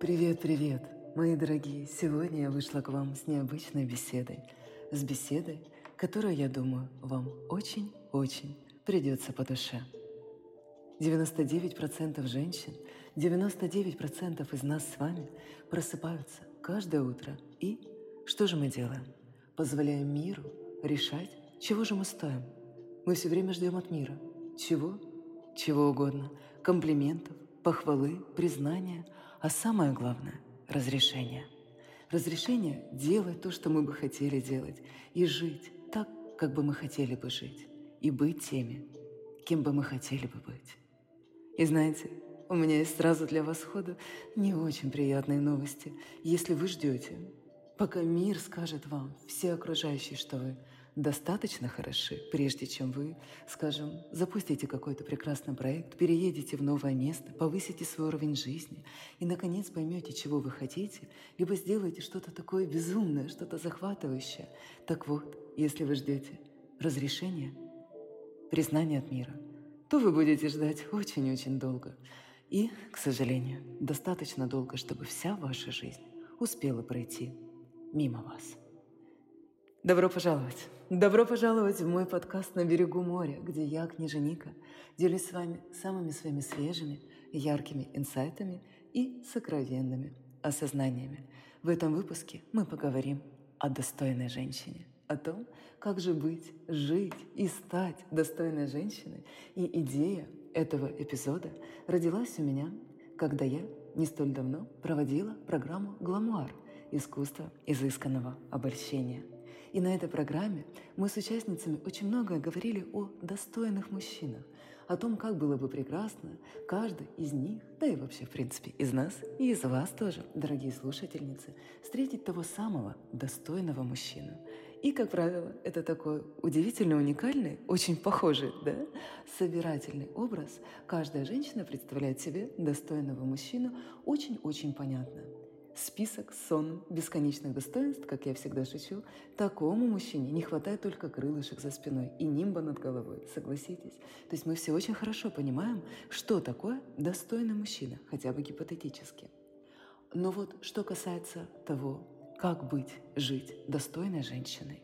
Привет, привет, мои дорогие! Сегодня я вышла к вам с необычной беседой. С беседой, которая, я думаю, вам очень-очень придется по душе. 99% женщин, 99% из нас с вами просыпаются каждое утро. И что же мы делаем? Позволяем миру решать, чего же мы стоим. Мы все время ждем от мира. Чего? Чего угодно. Комплиментов, похвалы, признания, а самое главное – разрешение. Разрешение делать то, что мы бы хотели делать, и жить так, как бы мы хотели бы жить, и быть теми, кем бы мы хотели бы быть. И знаете, у меня есть сразу для вас хода не очень приятные новости, если вы ждете, пока мир скажет вам, все окружающие, что вы достаточно хороши, прежде чем вы, скажем, запустите какой-то прекрасный проект, переедете в новое место, повысите свой уровень жизни и, наконец, поймете, чего вы хотите, либо сделаете что-то такое безумное, что-то захватывающее. Так вот, если вы ждете разрешения, признания от мира, то вы будете ждать очень-очень долго. И, к сожалению, достаточно долго, чтобы вся ваша жизнь успела пройти мимо вас. Добро пожаловать! Добро пожаловать в мой подкаст «На берегу моря», где я, княжа Ника, делюсь с вами самыми своими свежими, яркими инсайтами и сокровенными осознаниями. В этом выпуске мы поговорим о достойной женщине, о том, как же быть, жить и стать достойной женщиной. И идея этого эпизода родилась у меня, когда я не столь давно проводила программу «Гламуар» – искусство изысканного обольщения – и на этой программе мы с участницами очень многое говорили о достойных мужчинах, о том, как было бы прекрасно каждый из них, да и вообще, в принципе, из нас и из вас тоже, дорогие слушательницы, встретить того самого достойного мужчину. И, как правило, это такой удивительно уникальный, очень похожий, да, собирательный образ. Каждая женщина представляет себе достойного мужчину очень-очень понятно – Список сон бесконечных достоинств, как я всегда шучу, такому мужчине не хватает только крылышек за спиной и нимба над головой, согласитесь? То есть мы все очень хорошо понимаем, что такое достойный мужчина, хотя бы гипотетически. Но вот что касается того, как быть, жить достойной женщиной,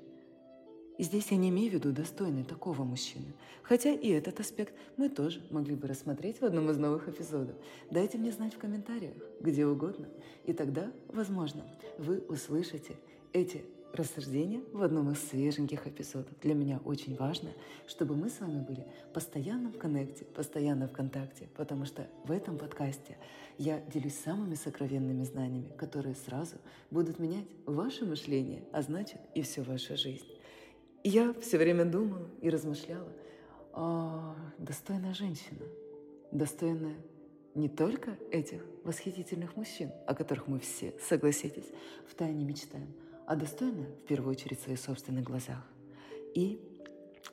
здесь я не имею в виду достойный такого мужчины. Хотя и этот аспект мы тоже могли бы рассмотреть в одном из новых эпизодов. Дайте мне знать в комментариях, где угодно. И тогда, возможно, вы услышите эти рассуждения в одном из свеженьких эпизодов. Для меня очень важно, чтобы мы с вами были постоянно в коннекте, постоянно в контакте, потому что в этом подкасте я делюсь самыми сокровенными знаниями, которые сразу будут менять ваше мышление, а значит и всю вашу жизнь. И я все время думала и размышляла, а, достойная женщина, достойная не только этих восхитительных мужчин, о которых мы все, согласитесь, в тайне мечтаем, а достойная в первую очередь в своих собственных глазах. И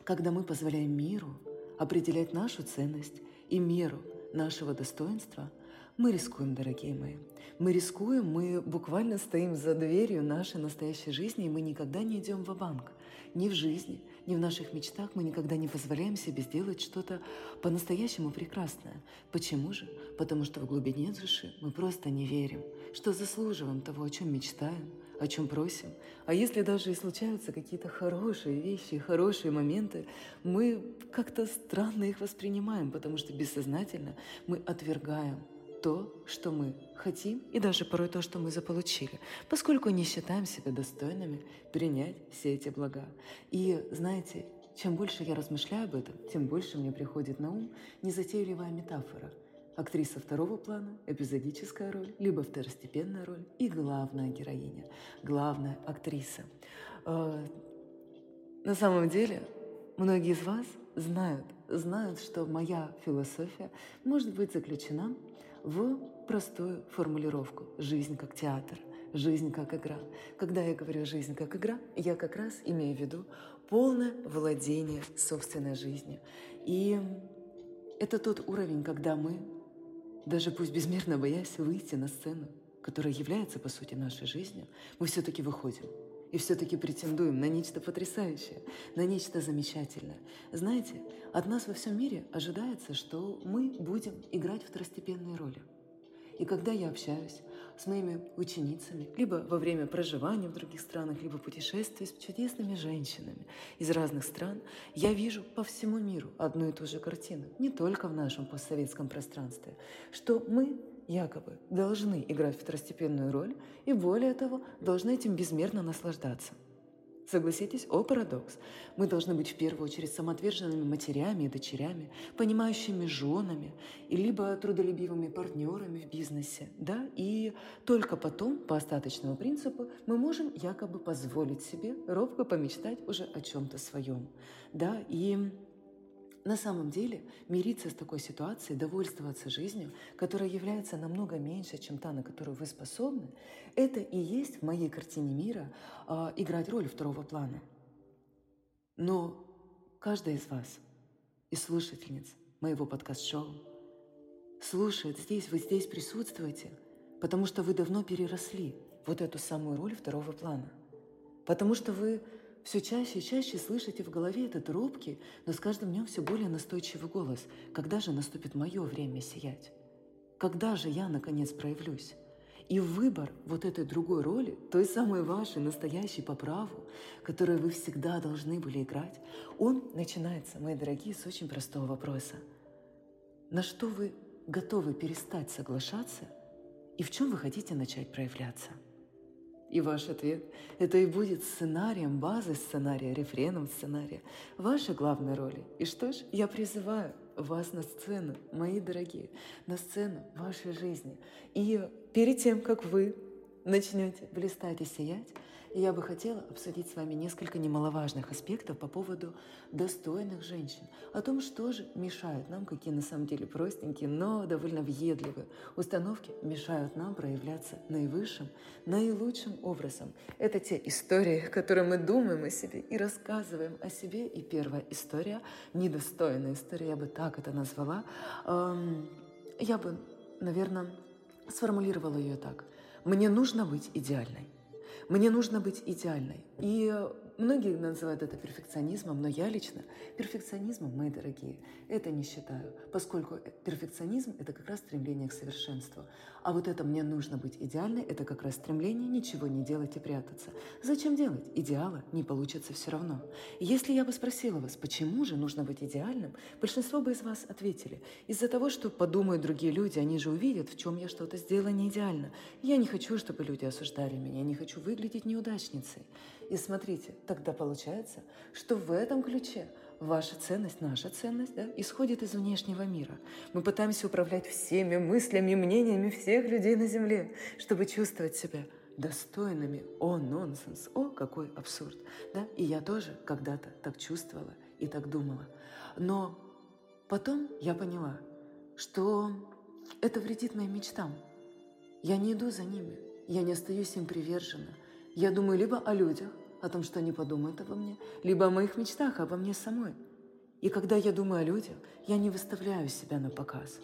когда мы позволяем миру определять нашу ценность и меру нашего достоинства – мы рискуем, дорогие мои. Мы рискуем, мы буквально стоим за дверью нашей настоящей жизни, и мы никогда не идем в банк Ни в жизни, ни в наших мечтах мы никогда не позволяем себе сделать что-то по-настоящему прекрасное. Почему же? Потому что в глубине души мы просто не верим, что заслуживаем того, о чем мечтаем, о чем просим. А если даже и случаются какие-то хорошие вещи, хорошие моменты, мы как-то странно их воспринимаем, потому что бессознательно мы отвергаем то, что мы хотим, и даже порой то, что мы заполучили, поскольку не считаем себя достойными принять все эти блага. И знаете, чем больше я размышляю об этом, тем больше мне приходит на ум незатейливая метафора. Актриса второго плана, эпизодическая роль, либо второстепенная роль и главная героиня, главная актриса. А, на самом деле, многие из вас знают, знают, что моя философия может быть заключена в простую формулировку «жизнь как театр», «жизнь как игра». Когда я говорю «жизнь как игра», я как раз имею в виду полное владение собственной жизнью. И это тот уровень, когда мы, даже пусть безмерно боясь выйти на сцену, которая является, по сути, нашей жизнью, мы все-таки выходим и все-таки претендуем на нечто потрясающее, на нечто замечательное. Знаете, от нас во всем мире ожидается, что мы будем играть второстепенные роли. И когда я общаюсь с моими ученицами, либо во время проживания в других странах, либо путешествий с чудесными женщинами из разных стран, я вижу по всему миру одну и ту же картину, не только в нашем постсоветском пространстве, что мы якобы должны играть второстепенную роль и, более того, должны этим безмерно наслаждаться. Согласитесь, о парадокс. Мы должны быть в первую очередь самоотверженными матерями и дочерями, понимающими женами, и либо трудолюбивыми партнерами в бизнесе, да, и только потом, по остаточному принципу, мы можем якобы позволить себе робко помечтать уже о чем-то своем, да, и на самом деле мириться с такой ситуацией, довольствоваться жизнью, которая является намного меньше, чем та, на которую вы способны, это и есть в моей картине мира э, играть роль второго плана. Но каждая из вас, из слушательниц моего подкаст-шоу, слушает здесь, вы здесь присутствуете, потому что вы давно переросли вот эту самую роль второго плана. Потому что вы все чаще и чаще слышите в голове этот робкий, но с каждым днем все более настойчивый голос. Когда же наступит мое время сиять? Когда же я, наконец, проявлюсь? И выбор вот этой другой роли, той самой вашей, настоящей по праву, которую вы всегда должны были играть, он начинается, мои дорогие, с очень простого вопроса. На что вы готовы перестать соглашаться и в чем вы хотите начать проявляться? И ваш ответ – это и будет сценарием, базой сценария, рефреном сценария, вашей главной роли. И что ж, я призываю вас на сцену, мои дорогие, на сцену вашей жизни. И перед тем, как вы начнете блистать и сиять, я бы хотела обсудить с вами несколько немаловажных аспектов по поводу достойных женщин, о том, что же мешает нам, какие на самом деле простенькие, но довольно въедливые установки мешают нам проявляться наивысшим, наилучшим образом. Это те истории, которые мы думаем о себе и рассказываем о себе. И первая история, недостойная история, я бы так это назвала, я бы, наверное, сформулировала ее так. Мне нужно быть идеальной. Мне нужно быть идеальной. И многие называют это перфекционизмом, но я лично перфекционизмом, мои дорогие, это не считаю, поскольку перфекционизм – это как раз стремление к совершенству. А вот это «мне нужно быть идеальной» – это как раз стремление ничего не делать и прятаться. Зачем делать? Идеала не получится все равно. Если я бы спросила вас, почему же нужно быть идеальным, большинство бы из вас ответили. Из-за того, что подумают другие люди, они же увидят, в чем я что-то сделала не идеально. Я не хочу, чтобы люди осуждали меня, я не хочу выглядеть неудачницей. И смотрите, тогда получается, что в этом ключе – Ваша ценность, наша ценность, да, исходит из внешнего мира. Мы пытаемся управлять всеми мыслями, мнениями всех людей на Земле, чтобы чувствовать себя достойными. О, нонсенс! О, какой абсурд! Да? И я тоже когда-то так чувствовала и так думала. Но потом я поняла, что это вредит моим мечтам. Я не иду за ними, я не остаюсь им привержена. Я думаю либо о людях, о том, что они подумают обо мне, либо о моих мечтах обо мне самой. И когда я думаю о людях, я не выставляю себя на показ.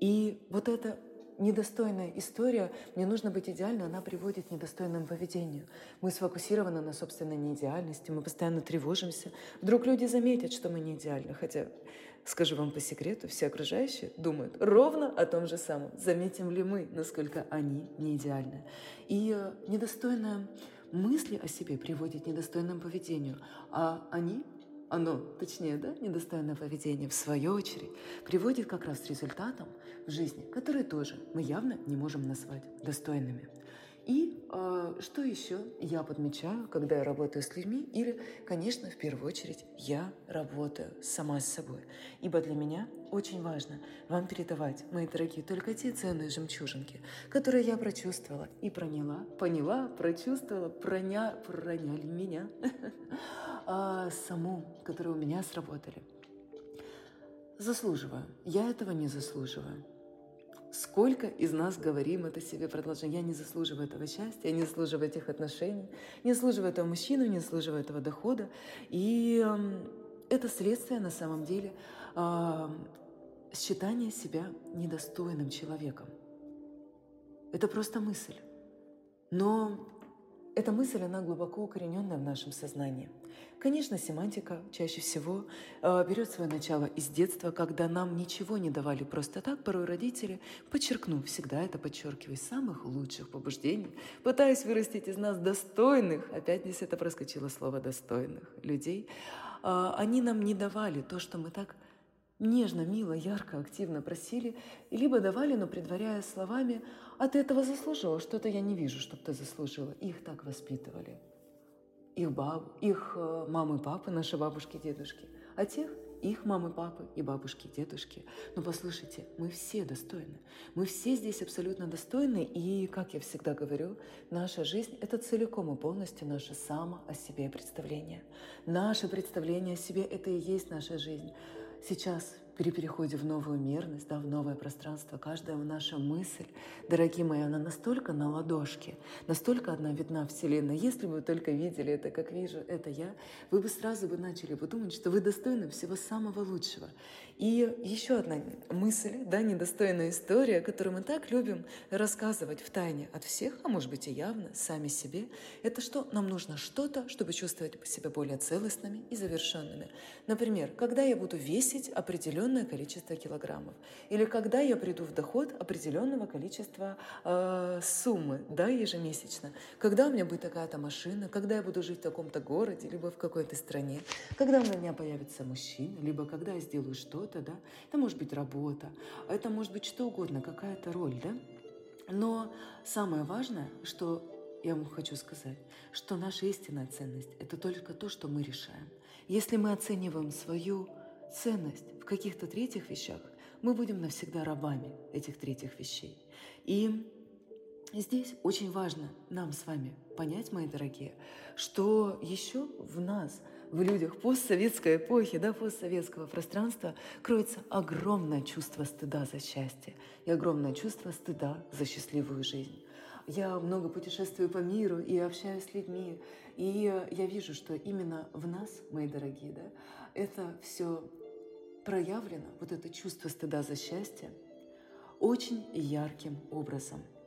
И вот эта недостойная история, мне нужно быть идеальной, она приводит к недостойному поведению. Мы сфокусированы на собственной неидеальности, мы постоянно тревожимся. Вдруг люди заметят, что мы не идеальны, хотя, скажу вам по секрету, все окружающие думают ровно о том же самом. Заметим ли мы, насколько они не идеальны. И э, недостойная мысли о себе приводят к недостойному поведению, а они, оно, точнее, да, недостойное поведение, в свою очередь, приводит как раз к результатам в жизни, которые тоже мы явно не можем назвать достойными. И э, что еще я подмечаю, когда я работаю с людьми, или, конечно, в первую очередь, я работаю сама с собой. Ибо для меня очень важно вам передавать, мои дорогие, только те ценные жемчужинки, которые я прочувствовала и проняла, поняла, прочувствовала, проня, проняли меня, а саму, которые у меня сработали. Заслуживаю. Я этого не заслуживаю. Сколько из нас говорим это себе, продолжаем, я не заслуживаю этого счастья, я не заслуживаю этих отношений, не заслуживаю этого мужчину, не заслуживаю этого дохода. И э, это следствие на самом деле э, считания себя недостойным человеком. Это просто мысль. Но эта мысль, она глубоко укорененная в нашем сознании. Конечно, семантика чаще всего э, берет свое начало из детства, когда нам ничего не давали просто так. Порой родители, подчеркну, всегда это подчеркиваю, самых лучших побуждений, пытаясь вырастить из нас достойных, опять здесь это проскочило слово «достойных» людей, они нам не давали то, что мы так нежно, мило, ярко, активно просили, либо давали, но предваряя словами «а ты этого заслужила, что-то я не вижу, чтобы ты заслужила». Их так воспитывали. Их баб, их э, мамы, папы, наши бабушки, дедушки. А тех их мамы, папы и бабушки, дедушки. Но послушайте, мы все достойны. Мы все здесь абсолютно достойны. И, как я всегда говорю, наша жизнь – это целиком и полностью наше само о себе представление. Наше представление о себе – это и есть наша жизнь. Сейчас при переходе в новую мерность, да, в новое пространство, каждая наша мысль, дорогие мои, она настолько на ладошке, настолько одна видна Вселенной. Если бы вы только видели это, как вижу, это я, вы бы сразу бы начали бы думать, что вы достойны всего самого лучшего. И еще одна мысль, да, недостойная история, которую мы так любим рассказывать в тайне от всех, а может быть и явно, сами себе, это что нам нужно что-то, чтобы чувствовать себя более целостными и завершенными. Например, когда я буду весить определенное количество килограммов, или когда я приду в доход определенного количества э, суммы, да, ежемесячно, когда у меня будет такая-то машина, когда я буду жить в таком-то городе, либо в какой-то стране, когда у меня появится мужчина, либо когда я сделаю что-то, что-то, да, это может быть работа, это может быть что угодно, какая-то роль, да. Но самое важное, что я вам хочу сказать, что наша истинная ценность – это только то, что мы решаем. Если мы оцениваем свою ценность в каких-то третьих вещах, мы будем навсегда рабами этих третьих вещей. И здесь очень важно нам с вами понять, мои дорогие, что еще в нас – в людях постсоветской эпохи, да, постсоветского пространства кроется огромное чувство стыда за счастье и огромное чувство стыда за счастливую жизнь. Я много путешествую по миру и общаюсь с людьми, и я вижу, что именно в нас, мои дорогие, да, это все проявлено, вот это чувство стыда за счастье, очень ярким образом –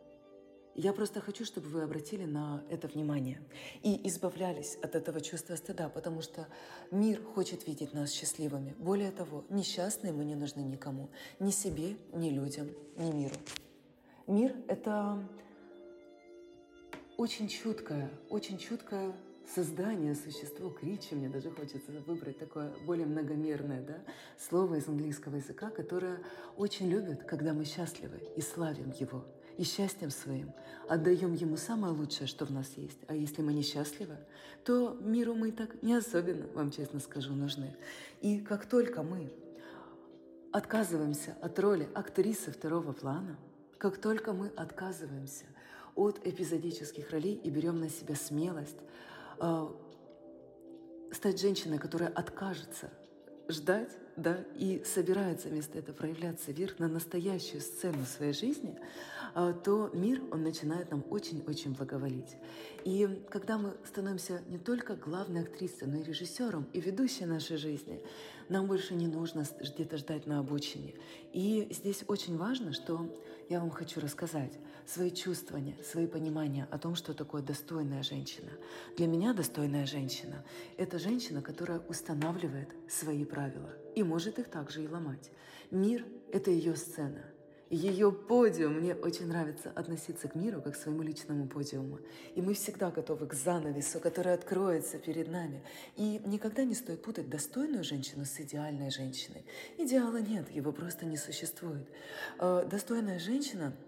я просто хочу, чтобы вы обратили на это внимание и избавлялись от этого чувства стыда, потому что мир хочет видеть нас счастливыми. Более того, несчастные мы не нужны никому, ни себе, ни людям, ни миру. Мир — это очень чуткое, очень чуткое создание, существо, кричи, мне даже хочется выбрать такое более многомерное да, слово из английского языка, которое очень любит, когда мы счастливы и славим его – и счастьем своим отдаем Ему самое лучшее, что в нас есть. А если мы несчастливы, то миру мы так не особенно, вам честно скажу, нужны. И как только мы отказываемся от роли актрисы второго плана, как только мы отказываемся от эпизодических ролей и берем на себя смелость э, стать женщиной, которая откажется ждать, да, и собирается вместо этого проявляться вверх на настоящую сцену своей жизни, а, то мир, он начинает нам очень-очень благоволить. И когда мы становимся не только главной актрисой, но и режиссером и ведущей нашей жизни, нам больше не нужно где-то ждать на обочине. И здесь очень важно, что я вам хочу рассказать свои чувствования, свои понимания о том, что такое достойная женщина. Для меня достойная женщина – это женщина, которая устанавливает свои правила и может их также и ломать. Мир – это ее сцена – ее подиум. Мне очень нравится относиться к миру как к своему личному подиуму. И мы всегда готовы к занавесу, который откроется перед нами. И никогда не стоит путать достойную женщину с идеальной женщиной. Идеала нет, его просто не существует. Э, достойная женщина –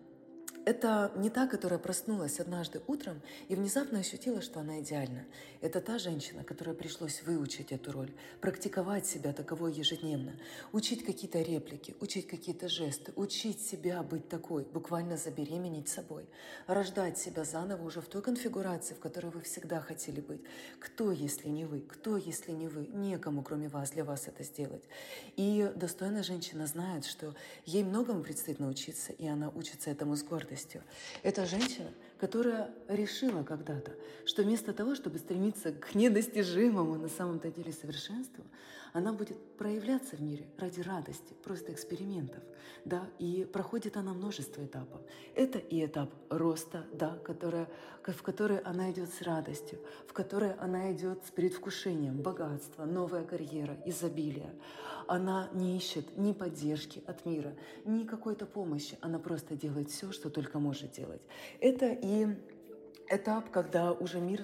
это не та, которая проснулась однажды утром и внезапно ощутила, что она идеальна. Это та женщина, которой пришлось выучить эту роль, практиковать себя таковой ежедневно, учить какие-то реплики, учить какие-то жесты, учить себя быть такой, буквально забеременеть собой, рождать себя заново уже в той конфигурации, в которой вы всегда хотели быть. Кто, если не вы? Кто, если не вы? Некому, кроме вас, для вас это сделать. И достойная женщина знает, что ей многому предстоит научиться, и она учится этому с гордостью радостью. Это женщина, которая решила когда-то, что вместо того, чтобы стремиться к недостижимому на самом-то деле совершенству, она будет проявляться в мире ради радости, просто экспериментов, да, и проходит она множество этапов. Это и этап роста, да, которая, в который она идет с радостью, в который она идет с предвкушением богатства, новая карьера, изобилия. Она не ищет ни поддержки от мира, ни какой-то помощи, она просто делает все, что только может делать. Это и этап, когда уже мир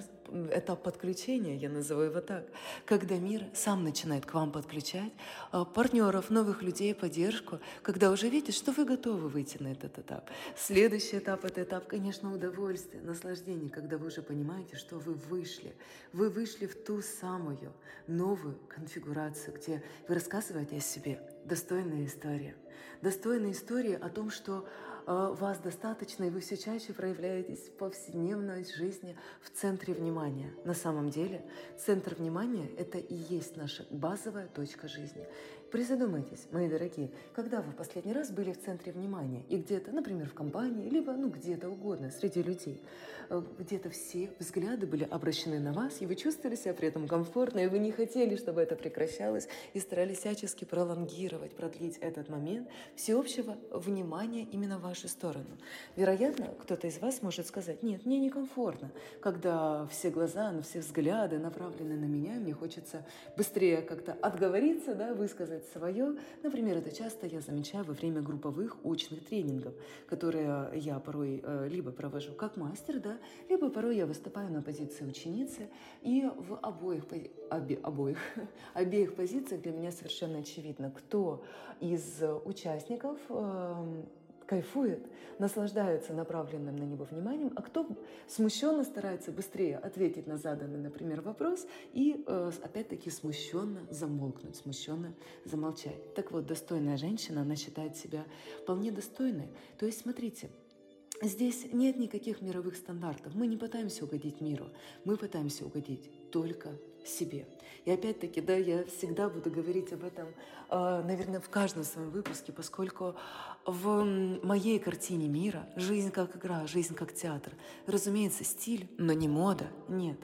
этап подключения, я называю его так, когда мир сам начинает к вам подключать а, партнеров, новых людей, поддержку, когда уже видит, что вы готовы выйти на этот этап. Следующий этап – это этап, конечно, удовольствия, наслаждения, когда вы уже понимаете, что вы вышли. Вы вышли в ту самую новую конфигурацию, где вы рассказываете о себе. Достойная история. Достойная история о том, что а, вас достаточно, и вы все чаще проявляетесь в повседневной жизни в центре внимания. На самом деле, центр внимания – это и есть наша базовая точка жизни. Призадумайтесь, мои дорогие, когда вы в последний раз были в центре внимания и где-то, например, в компании, либо ну где-то угодно, среди людей, э, где-то все взгляды были обращены на вас, и вы чувствовали себя при этом комфортно, и вы не хотели, чтобы это прекращалось, и старались всячески пролонгировать, продлить этот момент всеобщего внимания именно в вашу сторону. Вероятно, кто-то из вас может сказать, нет, мне некомфортно, когда все глаза, ну, все взгляды направлены на меня, мне хочется быстрее как-то отговориться, да, высказать делать свое. Например, это часто я замечаю во время групповых очных тренингов, которые я порой э, либо провожу как мастер, да, либо порой я выступаю на позиции ученицы, и в обоих, обе, обоих, обеих позициях для меня совершенно очевидно, кто из участников эм, кайфует, наслаждается направленным на него вниманием, а кто смущенно старается быстрее ответить на заданный, например, вопрос и э, опять-таки смущенно замолкнуть, смущенно замолчать. Так вот, достойная женщина, она считает себя вполне достойной. То есть, смотрите, Здесь нет никаких мировых стандартов. Мы не пытаемся угодить миру, мы пытаемся угодить только себе. И опять-таки, да, я всегда буду говорить об этом, а, наверное, в каждом своем выпуске, поскольку в моей картине мира жизнь как игра, жизнь как театр. Разумеется, стиль, но не мода, нет.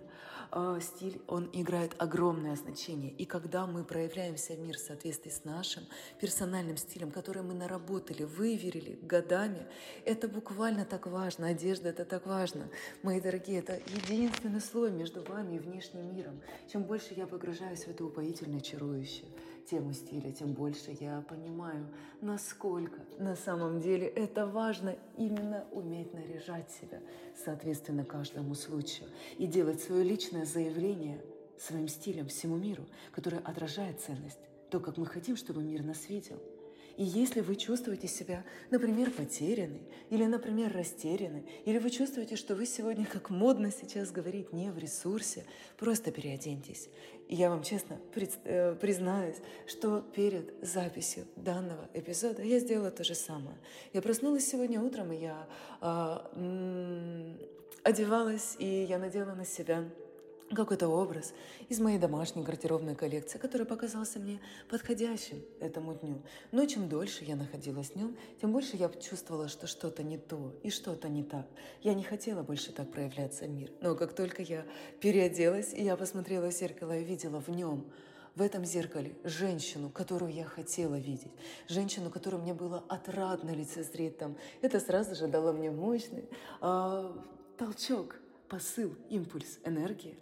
А, стиль, он играет огромное значение. И когда мы проявляемся в мир в соответствии с нашим персональным стилем, который мы наработали, выверили годами, это буквально так важно. Одежда – это так важно. Мои дорогие, это единственный слой между вами и внешним миром. Чем больше я погружаюсь в это упоительное, чарующее, тему стиля, тем больше я понимаю, насколько на самом деле это важно именно уметь наряжать себя соответственно каждому случаю и делать свое личное заявление своим стилем всему миру, которое отражает ценность, то, как мы хотим, чтобы мир нас видел – и если вы чувствуете себя, например, потерянной, или, например, растерянной, или вы чувствуете, что вы сегодня, как модно сейчас говорить, не в ресурсе, просто переоденьтесь. И я вам честно э, признаюсь, что перед записью данного эпизода я сделала то же самое. Я проснулась сегодня утром, и я э, одевалась, и я надела на себя какой-то образ из моей домашней гардеробной коллекции, который показался мне подходящим этому дню. Но чем дольше я находилась в нем, тем больше я чувствовала, что что-то не то и что-то не так. Я не хотела больше так проявляться в мир. Но как только я переоделась, и я посмотрела в зеркало и видела в нем в этом зеркале женщину, которую я хотела видеть, женщину, которую мне было отрадно лицезреть там. Это сразу же дало мне мощный э, толчок посыл, импульс энергии.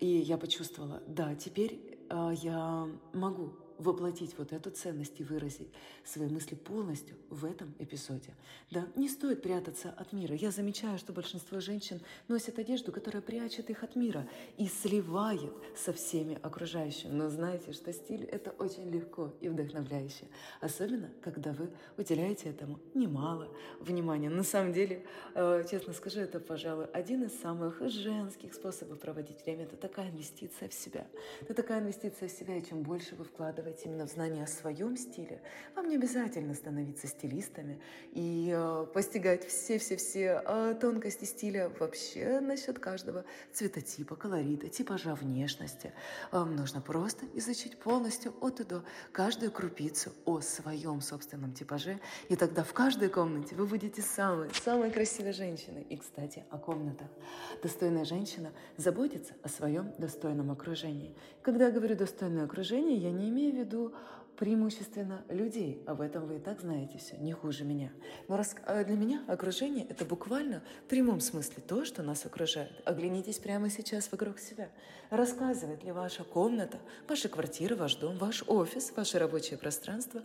И я почувствовала, да, теперь э, я могу воплотить вот эту ценность и выразить свои мысли полностью в этом эпизоде. Да, не стоит прятаться от мира. Я замечаю, что большинство женщин носят одежду, которая прячет их от мира и сливает со всеми окружающими. Но знаете, что стиль — это очень легко и вдохновляюще. Особенно, когда вы уделяете этому немало внимания. На самом деле, э, честно скажу, это, пожалуй, один из самых женских способов проводить время. Это такая инвестиция в себя. Это такая инвестиция в себя, и чем больше вы вкладываете вкладываете именно в знание о своем стиле, вам не обязательно становиться стилистами и э, постигать все-все-все э, тонкости стиля вообще насчет каждого цветотипа, колорита, типажа внешности. Вам нужно просто изучить полностью от и до каждую крупицу о своем собственном типаже, и тогда в каждой комнате вы будете самой, самой красивой женщиной. И, кстати, о комнатах. Достойная женщина заботится о своем достойном окружении. Когда я говорю «достойное окружение», я не имею в виду преимущественно людей. Об этом вы и так знаете все, не хуже меня. Но э, для меня окружение — это буквально в прямом смысле то, что нас окружает. Оглянитесь прямо сейчас вокруг себя. Рассказывает ли ваша комната, ваша квартира, ваш дом, ваш офис, ваше рабочее пространство,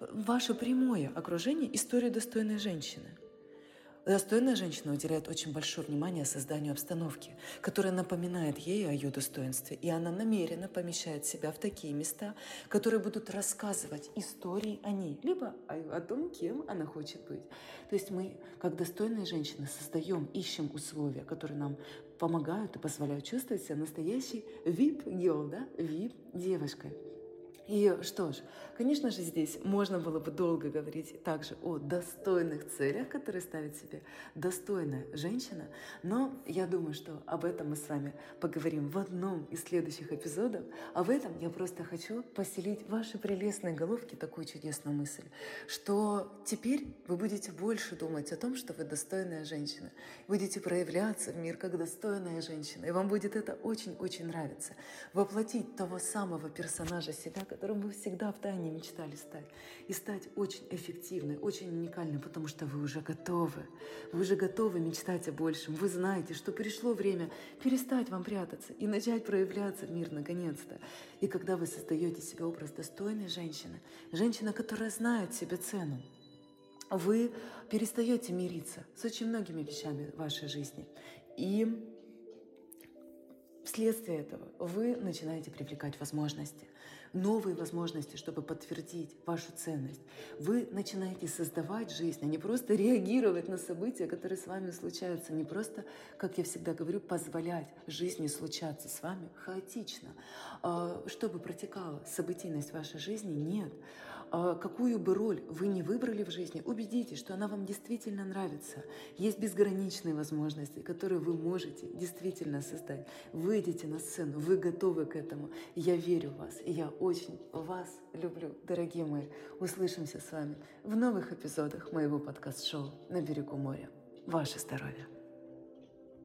ваше прямое окружение историю достойной женщины — Достойная женщина уделяет очень большое внимание созданию обстановки, которая напоминает ей о ее достоинстве, и она намеренно помещает себя в такие места, которые будут рассказывать истории о ней, либо о, том, кем она хочет быть. То есть мы, как достойные женщины, создаем, ищем условия, которые нам помогают и позволяют чувствовать себя настоящей VIP-girl, да, VIP-девушкой. И что ж, конечно же, здесь можно было бы долго говорить также о достойных целях, которые ставит себе достойная женщина, но я думаю, что об этом мы с вами поговорим в одном из следующих эпизодов, а в этом я просто хочу поселить в ваши прелестные головки такую чудесную мысль, что теперь вы будете больше думать о том, что вы достойная женщина, будете проявляться в мир как достойная женщина, и вам будет это очень-очень нравиться, воплотить того самого персонажа себя, которым вы всегда в тайне мечтали стать. И стать очень эффективной, очень уникальной, потому что вы уже готовы. Вы уже готовы мечтать о большем. Вы знаете, что пришло время перестать вам прятаться и начать проявляться в мир наконец-то. И когда вы создаете себе образ достойной женщины, женщина, которая знает себе цену, вы перестаете мириться с очень многими вещами в вашей жизни. И вследствие этого вы начинаете привлекать возможности новые возможности, чтобы подтвердить вашу ценность. Вы начинаете создавать жизнь, а не просто реагировать на события, которые с вами случаются. Не просто, как я всегда говорю, позволять жизни случаться с вами хаотично. А, чтобы протекала событийность вашей жизни, нет. А, какую бы роль вы не выбрали в жизни, убедитесь, что она вам действительно нравится. Есть безграничные возможности, которые вы можете действительно создать. Выйдите на сцену, вы готовы к этому. Я верю в вас, и я очень вас люблю, дорогие мои. Услышимся с вами в новых эпизодах моего подкаст-шоу «На берегу моря». Ваше здоровье!